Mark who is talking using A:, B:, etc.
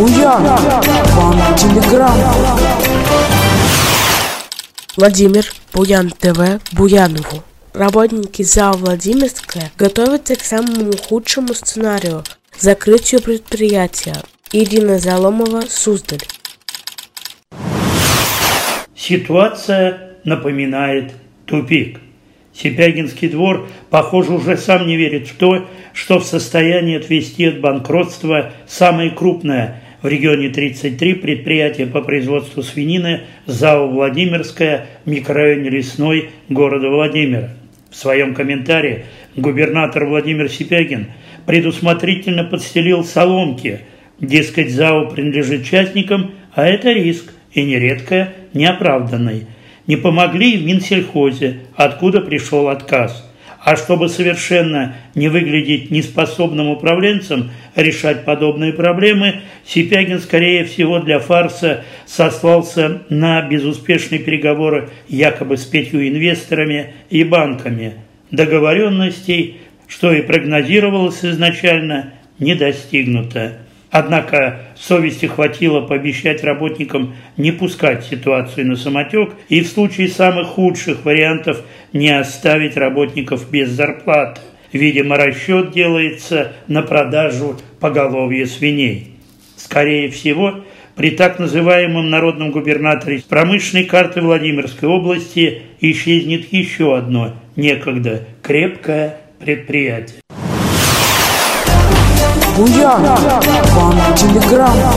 A: Буян, вам телеграмм. Владимир, Буян ТВ, Буянову. Работники ЗАО «Владимирская» готовятся к самому худшему сценарию – закрытию предприятия. Ирина Заломова, Суздаль.
B: Ситуация напоминает тупик. Сипягинский двор, похоже, уже сам не верит в то, что в состоянии отвести от банкротства самое крупное в регионе 33 предприятие по производству свинины ЗАО «Владимирская» в микрорайоне Лесной города Владимира. В своем комментарии губернатор Владимир Сипягин предусмотрительно подстелил соломки. Дескать, ЗАО принадлежит частникам, а это риск, и нередко неоправданный. Не помогли в Минсельхозе, откуда пришел отказ – а чтобы совершенно не выглядеть неспособным управленцем решать подобные проблемы, Сипягин, скорее всего, для фарса сослался на безуспешные переговоры якобы с пятью инвесторами и банками. Договоренностей, что и прогнозировалось изначально, не достигнуто. Однако совести хватило пообещать работникам не пускать ситуацию на самотек и в случае самых худших вариантов не оставить работников без зарплаты. Видимо, расчет делается на продажу поголовья свиней. Скорее всего, при так называемом народном губернаторе промышленной карты Владимирской области исчезнет еще одно некогда крепкое предприятие.
A: Буян, вам телеграмма.